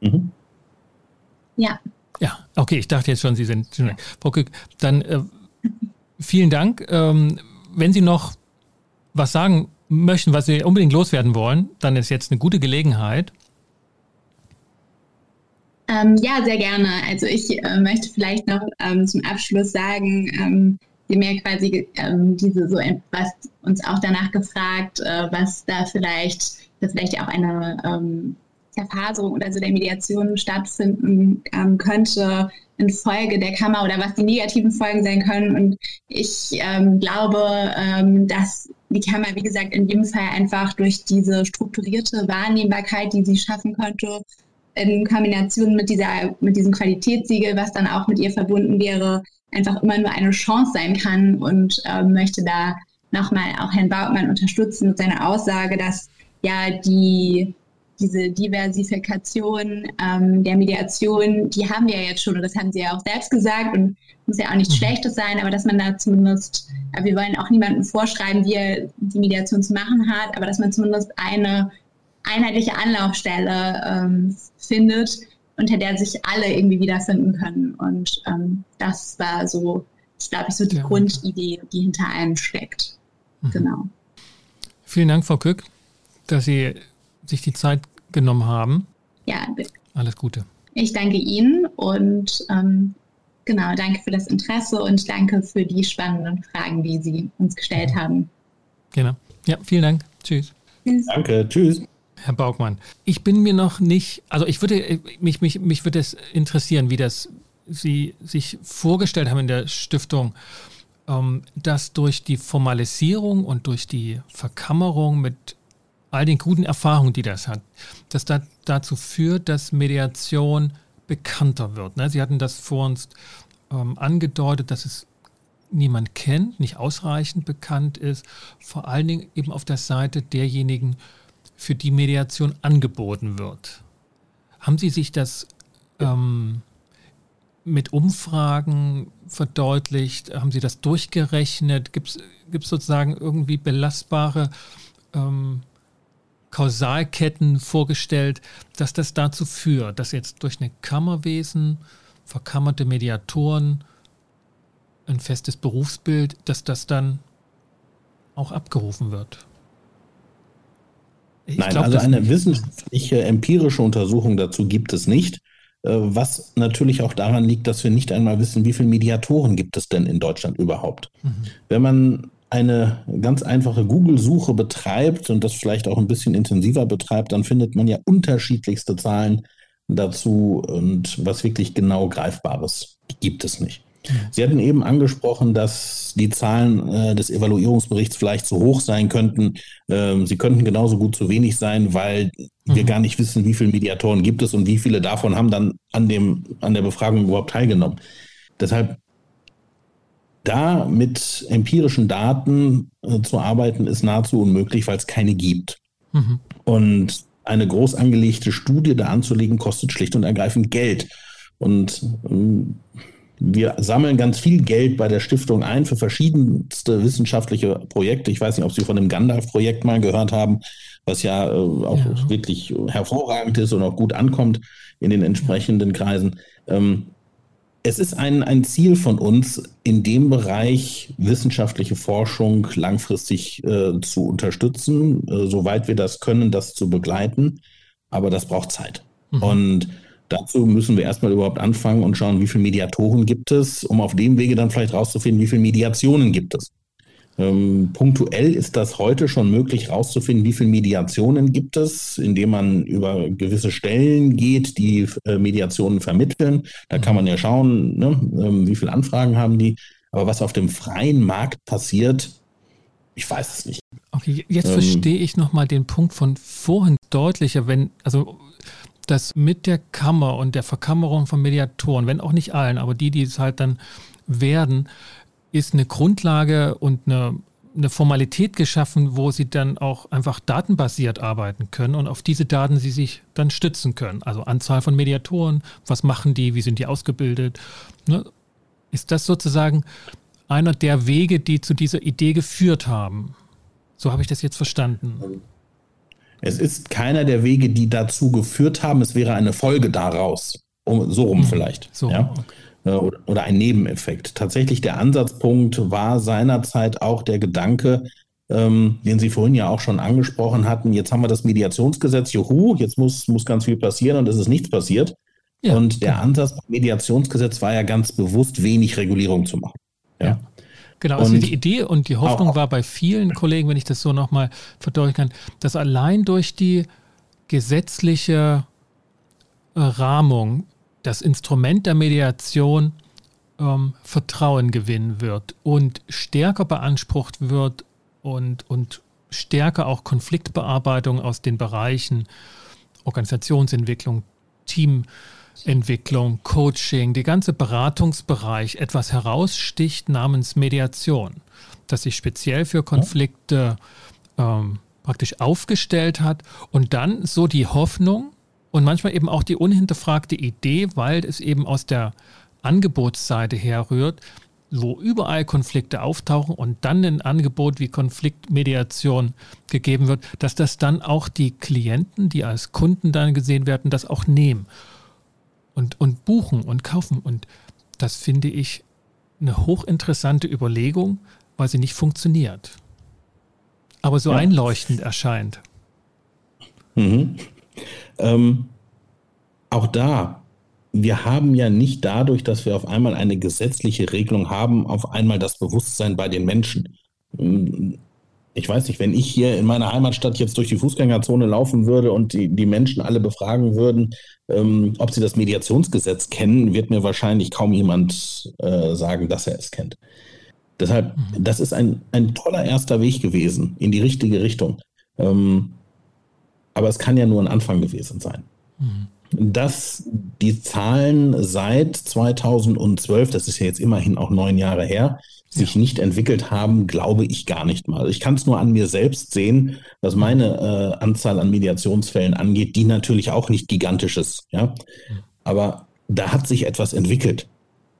Mhm. Ja. Ja, okay, ich dachte jetzt schon, Sie sind. Frau Kück, dann äh, vielen Dank. Ähm, wenn Sie noch was sagen möchten, was Sie unbedingt loswerden wollen, dann ist jetzt eine gute Gelegenheit. Ähm, ja, sehr gerne. Also ich äh, möchte vielleicht noch ähm, zum Abschluss sagen, ähm, Sie mir quasi ähm, diese so etwas uns auch danach gefragt, äh, was da vielleicht, dass vielleicht auch eine ähm, Zerfaserung oder so der Mediation stattfinden ähm, könnte infolge der Kammer oder was die negativen Folgen sein können. Und ich ähm, glaube, ähm, dass die Kammer, wie gesagt, in dem Fall einfach durch diese strukturierte Wahrnehmbarkeit, die sie schaffen könnte, in Kombination mit, dieser, mit diesem Qualitätssiegel, was dann auch mit ihr verbunden wäre, einfach immer nur eine Chance sein kann und äh, möchte da nochmal auch Herrn Bautmann unterstützen mit seiner Aussage, dass ja die diese Diversifikation ähm, der Mediation, die haben wir ja jetzt schon und das haben Sie ja auch selbst gesagt und muss ja auch nichts mhm. Schlechtes sein, aber dass man da zumindest, wir wollen auch niemandem vorschreiben, wie er die Mediation zu machen hat, aber dass man zumindest eine einheitliche Anlaufstelle ähm, findet, unter der sich alle irgendwie wiederfinden können. Und ähm, das war so, ich glaube ich, so die ja. Grundidee, die hinter allem steckt. Mhm. Genau. Vielen Dank, Frau Kück, dass Sie sich die Zeit genommen haben. Ja, bitte. Alles Gute. Ich danke Ihnen und ähm, genau, danke für das Interesse und danke für die spannenden Fragen, die Sie uns gestellt mhm. haben. Genau. Ja, vielen Dank. Tschüss. Tschüss. Danke. Tschüss. Herr Baugmann, ich bin mir noch nicht, also ich würde, mich, mich, mich würde es interessieren, wie das Sie sich vorgestellt haben in der Stiftung, ähm, dass durch die Formalisierung und durch die Verkammerung mit all den guten Erfahrungen, die das hat, dass das dazu führt, dass Mediation bekannter wird. Ne? Sie hatten das vor uns ähm, angedeutet, dass es niemand kennt, nicht ausreichend bekannt ist, vor allen Dingen eben auf der Seite derjenigen, für die Mediation angeboten wird. Haben Sie sich das ähm, mit Umfragen verdeutlicht? Haben Sie das durchgerechnet? Gibt es sozusagen irgendwie belastbare ähm, Kausalketten vorgestellt, dass das dazu führt, dass jetzt durch eine Kammerwesen, verkammerte Mediatoren, ein festes Berufsbild, dass das dann auch abgerufen wird? Ich Nein, glaub, also eine wissenschaftliche, empirische Untersuchung dazu gibt es nicht, äh, was natürlich auch daran liegt, dass wir nicht einmal wissen, wie viele Mediatoren gibt es denn in Deutschland überhaupt. Mhm. Wenn man eine ganz einfache Google-Suche betreibt und das vielleicht auch ein bisschen intensiver betreibt, dann findet man ja unterschiedlichste Zahlen dazu und was wirklich genau Greifbares gibt es nicht. Sie hatten eben angesprochen, dass die Zahlen äh, des Evaluierungsberichts vielleicht zu hoch sein könnten. Ähm, sie könnten genauso gut zu wenig sein, weil mhm. wir gar nicht wissen, wie viele Mediatoren gibt es und wie viele davon haben dann an, dem, an der Befragung überhaupt teilgenommen. Deshalb da mit empirischen Daten äh, zu arbeiten, ist nahezu unmöglich, weil es keine gibt. Mhm. Und eine groß angelegte Studie da anzulegen, kostet schlicht und ergreifend Geld. Und ähm, wir sammeln ganz viel Geld bei der Stiftung ein für verschiedenste wissenschaftliche Projekte. Ich weiß nicht, ob Sie von dem Gandalf-Projekt mal gehört haben, was ja äh, auch ja. wirklich hervorragend ist und auch gut ankommt in den entsprechenden Kreisen. Ähm, es ist ein, ein Ziel von uns, in dem Bereich wissenschaftliche Forschung langfristig äh, zu unterstützen, äh, soweit wir das können, das zu begleiten. Aber das braucht Zeit. Mhm. Und Dazu müssen wir erstmal überhaupt anfangen und schauen, wie viele Mediatoren gibt es, um auf dem Wege dann vielleicht rauszufinden, wie viele Mediationen gibt es. Ähm, punktuell ist das heute schon möglich herauszufinden, wie viele Mediationen gibt es, indem man über gewisse Stellen geht, die äh, Mediationen vermitteln. Da kann man ja schauen, ne, ähm, wie viele Anfragen haben die. Aber was auf dem freien Markt passiert, ich weiß es nicht. Okay, jetzt ähm, verstehe ich nochmal den Punkt von vorhin deutlicher, wenn, also dass mit der Kammer und der Verkammerung von Mediatoren, wenn auch nicht allen, aber die, die es halt dann werden, ist eine Grundlage und eine, eine Formalität geschaffen, wo sie dann auch einfach datenbasiert arbeiten können und auf diese Daten sie sich dann stützen können. Also Anzahl von Mediatoren, was machen die, wie sind die ausgebildet. Ne? Ist das sozusagen einer der Wege, die zu dieser Idee geführt haben? So habe ich das jetzt verstanden. Es ist keiner der Wege, die dazu geführt haben. Es wäre eine Folge daraus. Um, so rum mhm. vielleicht. So, ja? Okay. Äh, oder, oder ein Nebeneffekt. Tatsächlich der Ansatzpunkt war seinerzeit auch der Gedanke, ähm, den Sie vorhin ja auch schon angesprochen hatten. Jetzt haben wir das Mediationsgesetz, juhu, jetzt muss, muss ganz viel passieren und es ist nichts passiert. Ja, und der. Ansatz beim Mediationsgesetz war ja ganz bewusst, wenig Regulierung zu machen. Ja. ja. Genau, also die Idee und die Hoffnung war bei vielen Kollegen, wenn ich das so nochmal verdeutlichen kann, dass allein durch die gesetzliche äh, Rahmung das Instrument der Mediation ähm, Vertrauen gewinnen wird und stärker beansprucht wird und, und stärker auch Konfliktbearbeitung aus den Bereichen Organisationsentwicklung, Team, Entwicklung, Coaching, der ganze Beratungsbereich etwas heraussticht namens Mediation, das sich speziell für Konflikte ähm, praktisch aufgestellt hat und dann so die Hoffnung und manchmal eben auch die unhinterfragte Idee, weil es eben aus der Angebotsseite herrührt, wo überall Konflikte auftauchen und dann ein Angebot wie Konfliktmediation gegeben wird, dass das dann auch die Klienten, die als Kunden dann gesehen werden, das auch nehmen und, und buchen und kaufen. Und das finde ich eine hochinteressante Überlegung, weil sie nicht funktioniert. Aber so ja. einleuchtend erscheint. Mhm. Ähm, auch da, wir haben ja nicht dadurch, dass wir auf einmal eine gesetzliche Regelung haben, auf einmal das Bewusstsein bei den Menschen ich weiß nicht, wenn ich hier in meiner Heimatstadt jetzt durch die Fußgängerzone laufen würde und die, die Menschen alle befragen würden, ähm, ob sie das Mediationsgesetz kennen, wird mir wahrscheinlich kaum jemand äh, sagen, dass er es kennt. Deshalb, mhm. das ist ein, ein toller erster Weg gewesen in die richtige Richtung. Ähm, aber es kann ja nur ein Anfang gewesen sein. Mhm. Dass die Zahlen seit 2012, das ist ja jetzt immerhin auch neun Jahre her, sich nicht entwickelt haben, glaube ich gar nicht mal. Ich kann es nur an mir selbst sehen, was meine äh, Anzahl an Mediationsfällen angeht, die natürlich auch nicht gigantisch ist. Ja? Aber da hat sich etwas entwickelt.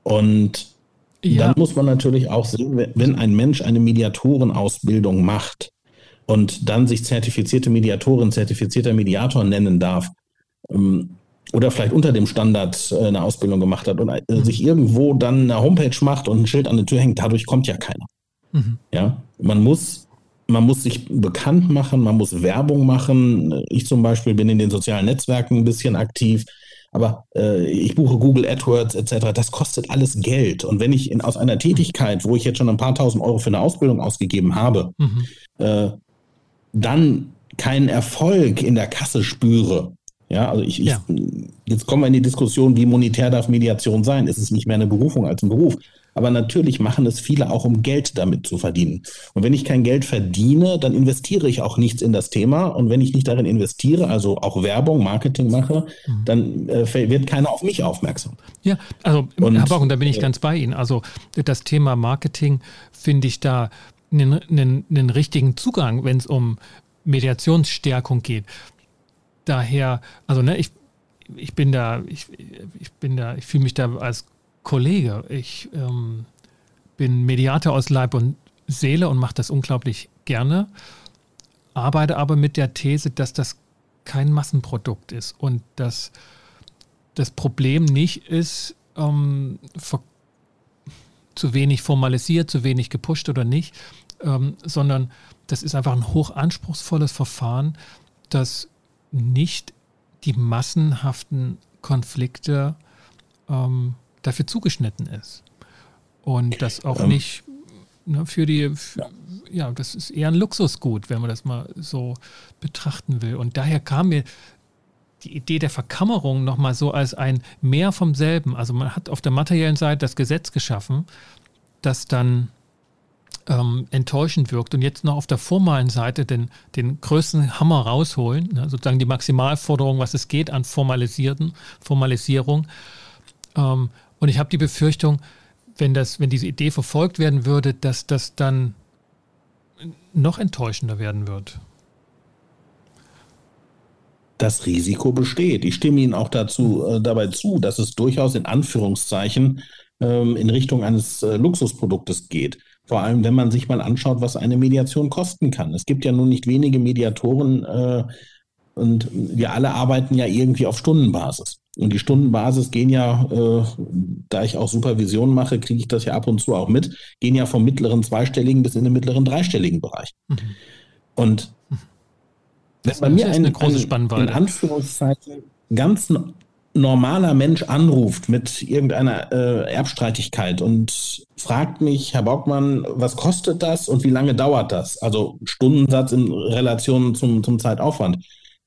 Und ja. dann muss man natürlich auch sehen, wenn ein Mensch eine Mediatorenausbildung macht und dann sich zertifizierte Mediatorin, zertifizierter Mediator nennen darf, ähm, oder vielleicht unter dem Standard äh, eine Ausbildung gemacht hat und äh, mhm. sich irgendwo dann eine Homepage macht und ein Schild an der Tür hängt, dadurch kommt ja keiner. Mhm. Ja, man muss, man muss sich bekannt machen, man muss Werbung machen. Ich zum Beispiel bin in den sozialen Netzwerken ein bisschen aktiv. Aber äh, ich buche Google AdWords etc. Das kostet alles Geld. Und wenn ich in, aus einer Tätigkeit, wo ich jetzt schon ein paar tausend Euro für eine Ausbildung ausgegeben habe, mhm. äh, dann keinen Erfolg in der Kasse spüre, Ja, also ich, ja. ich, jetzt kommen wir in die Diskussion, wie monetär darf Mediation sein? Ist es nicht mehr eine Berufung als ein Beruf? Aber natürlich machen es viele auch, um Geld damit zu verdienen. Und wenn ich kein Geld verdiene, dann investiere ich auch nichts in das Thema. Und wenn ich nicht darin investiere, also auch Werbung, Marketing mache, mhm. dann äh, wird keiner auf mich aufmerksam. Ja, also und, Herr Bock, und da bin ich äh, ganz bei Ihnen. Also das Thema Marketing finde ich da einen, einen, einen richtigen Zugang, wenn es um Mediationsstärkung geht. Daher, also ne, ich, ich bin da, ich, ich bin da, ich fühle mich da als Kollege. Ich ähm, bin Mediator aus Leib und Seele und mache das unglaublich gerne, arbeite aber mit der These, dass das kein Massenprodukt ist und dass das Problem nicht ist, ähm, zu wenig formalisiert, zu wenig gepusht oder nicht, ähm, sondern das ist einfach ein hochanspruchsvolles Verfahren, das nicht die massenhaften Konflikte ähm, dafür zugeschnitten ist. Und das auch ähm, nicht ne, für die, für, ja. ja, das ist eher ein Luxusgut, wenn man das mal so betrachten will. Und daher kam mir die Idee der Verkammerung nochmal so als ein Mehr vom selben. Also man hat auf der materiellen Seite das Gesetz geschaffen, das dann ähm, enttäuschend wirkt und jetzt noch auf der formalen Seite den, den größten Hammer rausholen, ne, sozusagen die Maximalforderung, was es geht an Formalisierten, Formalisierung. Ähm, und ich habe die Befürchtung, wenn, das, wenn diese Idee verfolgt werden würde, dass das dann noch enttäuschender werden wird. Das Risiko besteht. Ich stimme Ihnen auch dazu, äh, dabei zu, dass es durchaus in Anführungszeichen ähm, in Richtung eines äh, Luxusproduktes geht. Vor allem, wenn man sich mal anschaut, was eine Mediation kosten kann. Es gibt ja nun nicht wenige Mediatoren äh, und wir alle arbeiten ja irgendwie auf Stundenbasis. Und die Stundenbasis gehen ja, äh, da ich auch Supervision mache, kriege ich das ja ab und zu auch mit, gehen ja vom mittleren zweistelligen bis in den mittleren dreistelligen Bereich. Mhm. Und wenn bei mir ein, ein, in Anführungszeichen ganz normaler Mensch anruft mit irgendeiner äh, Erbstreitigkeit und fragt mich, Herr Bockmann, was kostet das und wie lange dauert das? Also Stundensatz in Relation zum, zum Zeitaufwand,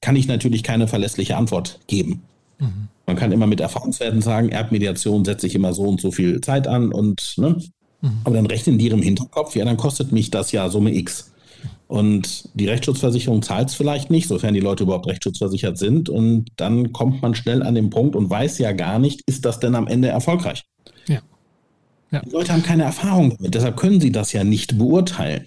kann ich natürlich keine verlässliche Antwort geben. Mhm. Man kann immer mit Erfahrungswerten sagen, Erbmediation setze ich immer so und so viel Zeit an und, ne? Mhm. Aber dann rechnen die im Hinterkopf, ja, dann kostet mich das ja Summe X. Und die Rechtsschutzversicherung zahlt es vielleicht nicht, sofern die Leute überhaupt rechtsschutzversichert sind. Und dann kommt man schnell an den Punkt und weiß ja gar nicht, ist das denn am Ende erfolgreich? Ja. ja. Die Leute haben keine Erfahrung damit, deshalb können sie das ja nicht beurteilen.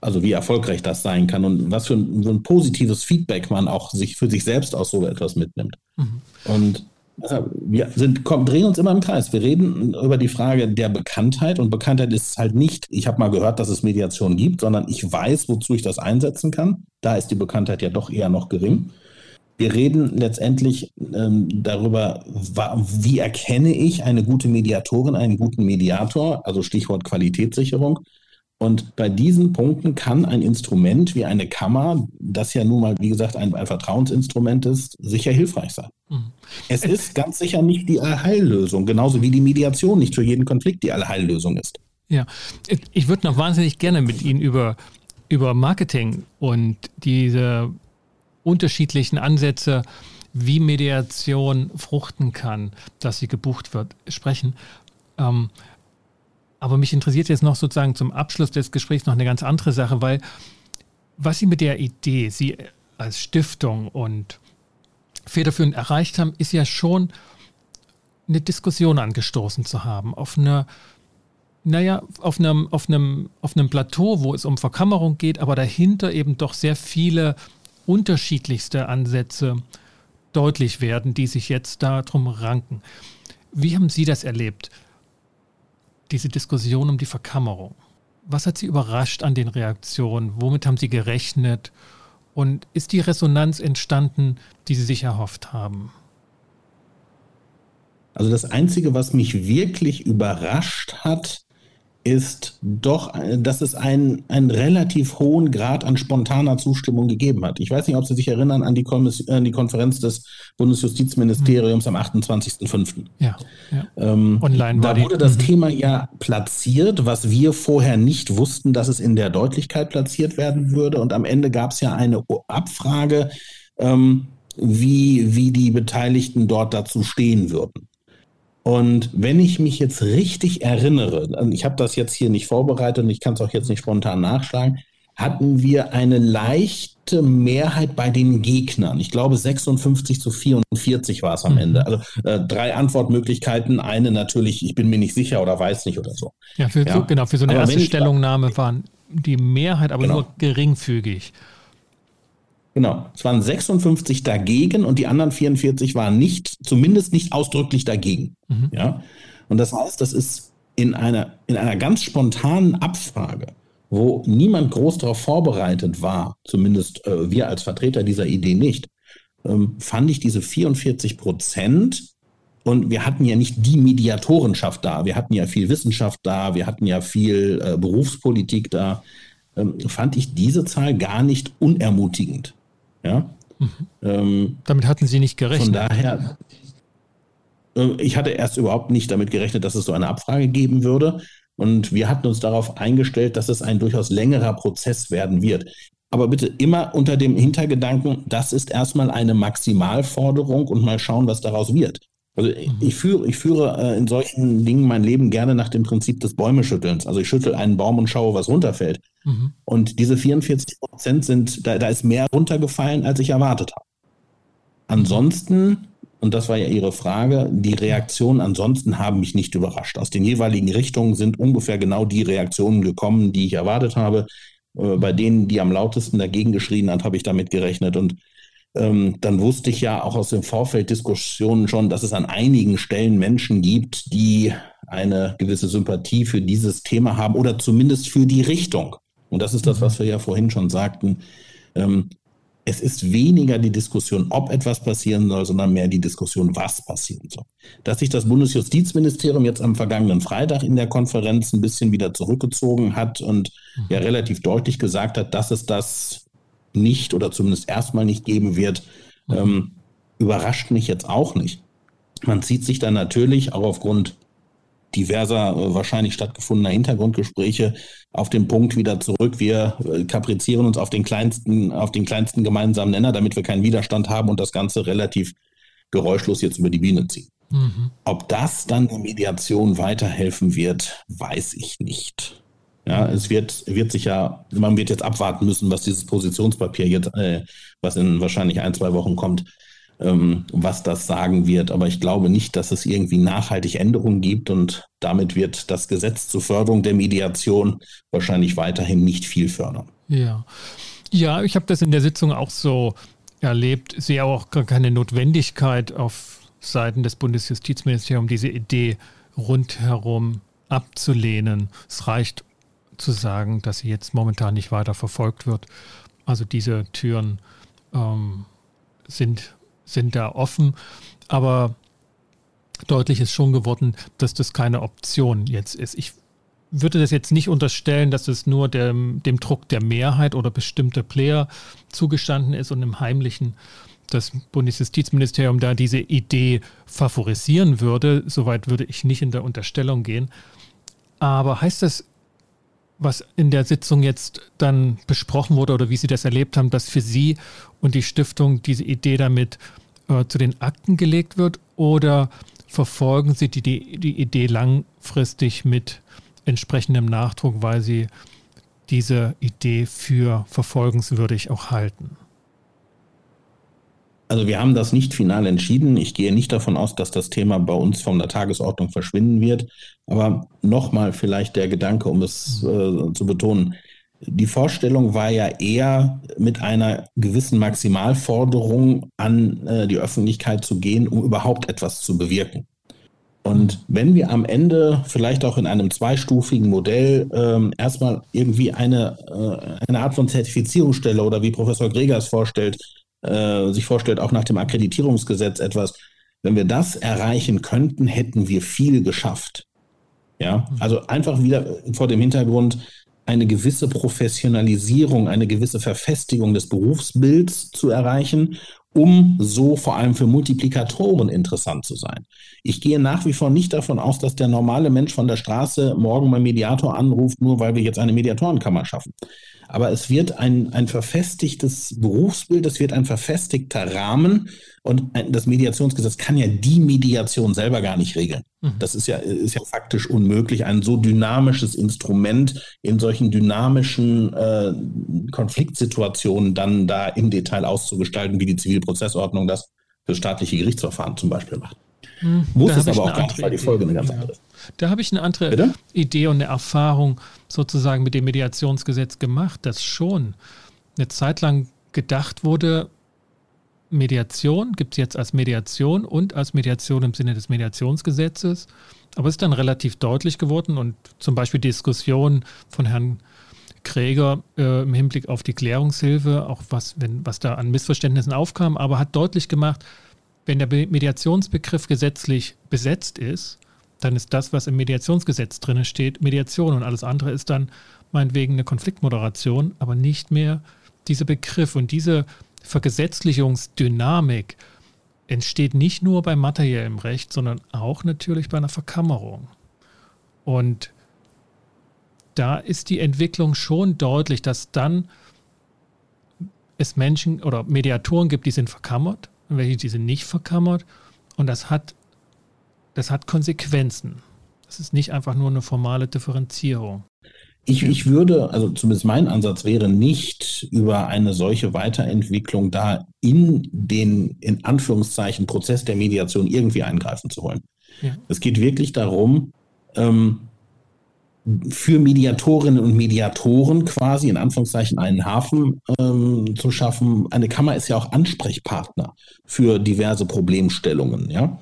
Also wie erfolgreich das sein kann und was für ein, so ein positives Feedback man auch sich für sich selbst aus so etwas mitnimmt. Mhm. Und wir sind, komm, drehen uns immer im Kreis. Wir reden über die Frage der Bekanntheit und Bekanntheit ist halt nicht, ich habe mal gehört, dass es Mediation gibt, sondern ich weiß, wozu ich das einsetzen kann. Da ist die Bekanntheit ja doch eher noch gering. Wir reden letztendlich ähm, darüber, wie erkenne ich eine gute Mediatorin, einen guten Mediator, also Stichwort Qualitätssicherung. Und bei diesen Punkten kann ein Instrument wie eine Kammer, das ja nun mal, wie gesagt, ein, ein Vertrauensinstrument ist, sicher hilfreich sein. Mhm. Es ist ganz sicher nicht die Allheillösung, genauso wie die Mediation nicht für jeden Konflikt die Allheillösung ist. Ja, ich würde noch wahnsinnig gerne mit Ihnen über, über Marketing und diese unterschiedlichen Ansätze, wie Mediation fruchten kann, dass sie gebucht wird, sprechen. Ähm, aber mich interessiert jetzt noch sozusagen zum Abschluss des Gesprächs noch eine ganz andere Sache, weil was Sie mit der Idee, Sie als Stiftung und federführend erreicht haben, ist ja schon eine Diskussion angestoßen zu haben auf einer naja, auf einem, auf, einem, auf einem Plateau, wo es um Verkammerung geht, aber dahinter eben doch sehr viele unterschiedlichste Ansätze deutlich werden, die sich jetzt darum ranken. Wie haben Sie das erlebt? Diese Diskussion um die Verkammerung. Was hat Sie überrascht an den Reaktionen? Womit haben Sie gerechnet? Und ist die Resonanz entstanden, die Sie sich erhofft haben? Also das Einzige, was mich wirklich überrascht hat, ist doch, dass es einen, einen relativ hohen Grad an spontaner Zustimmung gegeben hat. Ich weiß nicht, ob Sie sich erinnern an die, an die Konferenz des Bundesjustizministeriums mhm. am 28.05. Ja, ja. Ähm, Online war Da wurde die. das mhm. Thema ja platziert, was wir vorher nicht wussten, dass es in der Deutlichkeit platziert werden würde. Und am Ende gab es ja eine Abfrage, ähm, wie, wie die Beteiligten dort dazu stehen würden. Und wenn ich mich jetzt richtig erinnere, ich habe das jetzt hier nicht vorbereitet und ich kann es auch jetzt nicht spontan nachschlagen, hatten wir eine leichte Mehrheit bei den Gegnern. Ich glaube 56 zu 44 war es am mhm. Ende. Also äh, drei Antwortmöglichkeiten. Eine natürlich, ich bin mir nicht sicher oder weiß nicht oder so. Ja, für, ja. So, genau, für so eine aber erste Stellungnahme waren die Mehrheit aber genau. nur geringfügig. Genau, es waren 56 dagegen und die anderen 44 waren nicht, zumindest nicht ausdrücklich dagegen. Mhm. Ja, und das heißt, das ist in einer, in einer ganz spontanen Abfrage, wo niemand groß darauf vorbereitet war, zumindest äh, wir als Vertreter dieser Idee nicht, ähm, fand ich diese 44 Prozent und wir hatten ja nicht die Mediatorenschaft da, wir hatten ja viel Wissenschaft da, wir hatten ja viel äh, Berufspolitik da, ähm, fand ich diese Zahl gar nicht unermutigend. Ja? Mhm. Ähm, damit hatten Sie nicht gerechnet. Von daher, äh, ich hatte erst überhaupt nicht damit gerechnet, dass es so eine Abfrage geben würde. Und wir hatten uns darauf eingestellt, dass es ein durchaus längerer Prozess werden wird. Aber bitte immer unter dem Hintergedanken, das ist erstmal eine Maximalforderung und mal schauen, was daraus wird. Also ich, mhm. führe, ich führe äh, in solchen Dingen mein Leben gerne nach dem Prinzip des Bäumeschüttelns. Also ich schüttel einen Baum und schaue, was runterfällt. Mhm. Und diese 44 Prozent sind, da, da ist mehr runtergefallen, als ich erwartet habe. Ansonsten, und das war ja Ihre Frage, die Reaktionen ansonsten haben mich nicht überrascht. Aus den jeweiligen Richtungen sind ungefähr genau die Reaktionen gekommen, die ich erwartet habe. Äh, bei denen, die am lautesten dagegen geschrien hat, habe ich damit gerechnet. Und ähm, dann wusste ich ja auch aus den Vorfelddiskussionen schon, dass es an einigen Stellen Menschen gibt, die eine gewisse Sympathie für dieses Thema haben oder zumindest für die Richtung. Und das ist das, was wir ja vorhin schon sagten. Ähm, es ist weniger die Diskussion, ob etwas passieren soll, sondern mehr die Diskussion, was passieren soll. Dass sich das Bundesjustizministerium jetzt am vergangenen Freitag in der Konferenz ein bisschen wieder zurückgezogen hat und ja relativ deutlich gesagt hat, dass es das nicht oder zumindest erstmal nicht geben wird, mhm. ähm, überrascht mich jetzt auch nicht. Man zieht sich dann natürlich auch aufgrund diverser äh, wahrscheinlich stattgefundener Hintergrundgespräche auf den Punkt wieder zurück. Wir äh, kaprizieren uns auf den kleinsten, auf den kleinsten gemeinsamen Nenner, damit wir keinen Widerstand haben und das Ganze relativ geräuschlos jetzt über die Biene ziehen. Mhm. Ob das dann der Mediation weiterhelfen wird, weiß ich nicht. Ja, es wird, wird sich ja, man wird jetzt abwarten müssen, was dieses Positionspapier jetzt, äh, was in wahrscheinlich ein, zwei Wochen kommt, ähm, was das sagen wird. Aber ich glaube nicht, dass es irgendwie nachhaltig Änderungen gibt und damit wird das Gesetz zur Förderung der Mediation wahrscheinlich weiterhin nicht viel fördern. Ja. Ja, ich habe das in der Sitzung auch so erlebt. Sehe auch gar keine Notwendigkeit auf Seiten des Bundesjustizministeriums, diese Idee rundherum abzulehnen. Es reicht zu sagen, dass sie jetzt momentan nicht weiter verfolgt wird. Also diese Türen ähm, sind, sind da offen, aber deutlich ist schon geworden, dass das keine Option jetzt ist. Ich würde das jetzt nicht unterstellen, dass es nur dem, dem Druck der Mehrheit oder bestimmter Player zugestanden ist und im Heimlichen das Bundesjustizministerium da diese Idee favorisieren würde. Soweit würde ich nicht in der Unterstellung gehen. Aber heißt das was in der Sitzung jetzt dann besprochen wurde oder wie Sie das erlebt haben, dass für Sie und die Stiftung diese Idee damit äh, zu den Akten gelegt wird? Oder verfolgen Sie die, die, die Idee langfristig mit entsprechendem Nachdruck, weil Sie diese Idee für verfolgenswürdig auch halten? Also wir haben das nicht final entschieden. Ich gehe nicht davon aus, dass das Thema bei uns von der Tagesordnung verschwinden wird. Aber nochmal vielleicht der Gedanke, um es äh, zu betonen. Die Vorstellung war ja eher mit einer gewissen Maximalforderung an äh, die Öffentlichkeit zu gehen, um überhaupt etwas zu bewirken. Und wenn wir am Ende vielleicht auch in einem zweistufigen Modell ähm, erstmal irgendwie eine, äh, eine Art von Zertifizierungsstelle oder wie Professor Greger es vorstellt, äh, sich vorstellt, auch nach dem Akkreditierungsgesetz etwas. Wenn wir das erreichen könnten, hätten wir viel geschafft. Ja, also einfach wieder vor dem Hintergrund eine gewisse Professionalisierung, eine gewisse Verfestigung des Berufsbilds zu erreichen, um so vor allem für Multiplikatoren interessant zu sein. Ich gehe nach wie vor nicht davon aus, dass der normale Mensch von der Straße morgen beim Mediator anruft, nur weil wir jetzt eine Mediatorenkammer schaffen. Aber es wird ein, ein verfestigtes Berufsbild, es wird ein verfestigter Rahmen und das Mediationsgesetz kann ja die Mediation selber gar nicht regeln. Mhm. Das ist ja, ist ja faktisch unmöglich, ein so dynamisches Instrument in solchen dynamischen äh, Konfliktsituationen dann da im Detail auszugestalten, wie die Zivilprozessordnung das für staatliche Gerichtsverfahren zum Beispiel macht. Hm, Muss es aber auch gar nicht, weil die Folge eine ganz andere ist. Da habe ich eine andere Bitte? Idee und eine Erfahrung sozusagen mit dem Mediationsgesetz gemacht, dass schon eine Zeit lang gedacht wurde, Mediation gibt es jetzt als Mediation und als Mediation im Sinne des Mediationsgesetzes. Aber es ist dann relativ deutlich geworden und zum Beispiel Diskussion von Herrn Kräger äh, im Hinblick auf die Klärungshilfe, auch was, wenn, was da an Missverständnissen aufkam, aber hat deutlich gemacht, wenn der Mediationsbegriff gesetzlich besetzt ist, dann ist das, was im Mediationsgesetz drin steht, Mediation und alles andere ist dann meinetwegen eine Konfliktmoderation, aber nicht mehr dieser Begriff und diese Vergesetzlichungsdynamik entsteht nicht nur bei materiellem Recht, sondern auch natürlich bei einer Verkammerung. Und da ist die Entwicklung schon deutlich, dass dann es Menschen oder Mediatoren gibt, die sind verkammert und welche, die sind nicht verkammert. Und das hat, das hat Konsequenzen. Das ist nicht einfach nur eine formale Differenzierung. Ich, ich würde, also zumindest mein Ansatz wäre nicht über eine solche Weiterentwicklung da in den, in Anführungszeichen, Prozess der Mediation irgendwie eingreifen zu wollen. Ja. Es geht wirklich darum, ähm, für Mediatorinnen und Mediatoren quasi in Anführungszeichen einen Hafen ähm, zu schaffen. Eine Kammer ist ja auch Ansprechpartner für diverse Problemstellungen. Ja?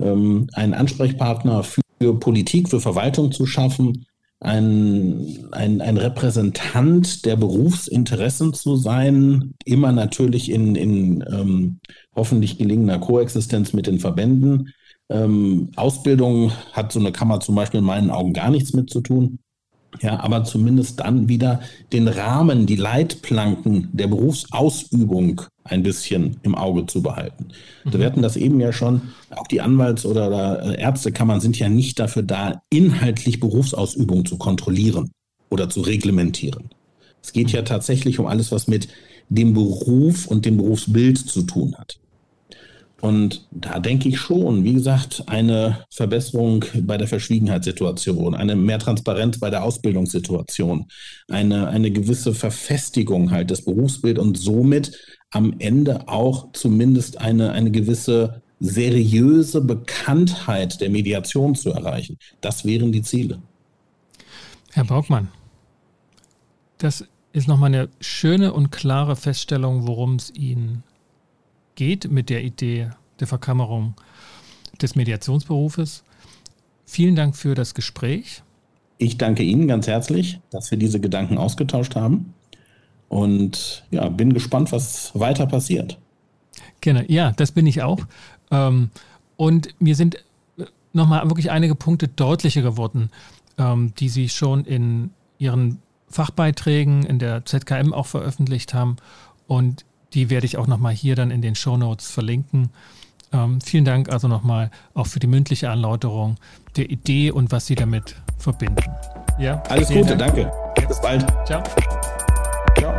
Ähm, einen Ansprechpartner für Politik, für Verwaltung zu schaffen, ein, ein, ein Repräsentant der Berufsinteressen zu sein, immer natürlich in, in ähm, hoffentlich gelingender Koexistenz mit den Verbänden. Ähm, Ausbildung hat so eine Kammer zum Beispiel in meinen Augen gar nichts mit zu tun. Ja, aber zumindest dann wieder den Rahmen, die Leitplanken der Berufsausübung ein bisschen im Auge zu behalten. Mhm. Wir hatten das eben ja schon, auch die Anwalts- oder Ärztekammern sind ja nicht dafür da, inhaltlich Berufsausübung zu kontrollieren oder zu reglementieren. Es geht ja tatsächlich um alles, was mit dem Beruf und dem Berufsbild zu tun hat. Und da denke ich schon, wie gesagt, eine Verbesserung bei der Verschwiegenheitssituation, eine mehr Transparenz bei der Ausbildungssituation, eine, eine gewisse Verfestigung halt des Berufsbilds und somit am Ende auch zumindest eine, eine gewisse seriöse Bekanntheit der Mediation zu erreichen. Das wären die Ziele. Herr Baugmann, das ist nochmal eine schöne und klare Feststellung, worum es Ihnen geht mit der Idee der Verkammerung des Mediationsberufes. Vielen Dank für das Gespräch. Ich danke Ihnen ganz herzlich, dass wir diese Gedanken ausgetauscht haben. Und ja, bin gespannt, was weiter passiert. Genau, ja, das bin ich auch. Ähm, und mir sind nochmal wirklich einige Punkte deutlicher geworden, ähm, die Sie schon in Ihren Fachbeiträgen in der ZKM auch veröffentlicht haben. Und die werde ich auch nochmal hier dann in den Show Notes verlinken. Ähm, vielen Dank also nochmal auch für die mündliche Anlauterung der Idee und was Sie damit verbinden. Ja, alles Gute, Dank. danke. Bis bald. Ciao. Ciao.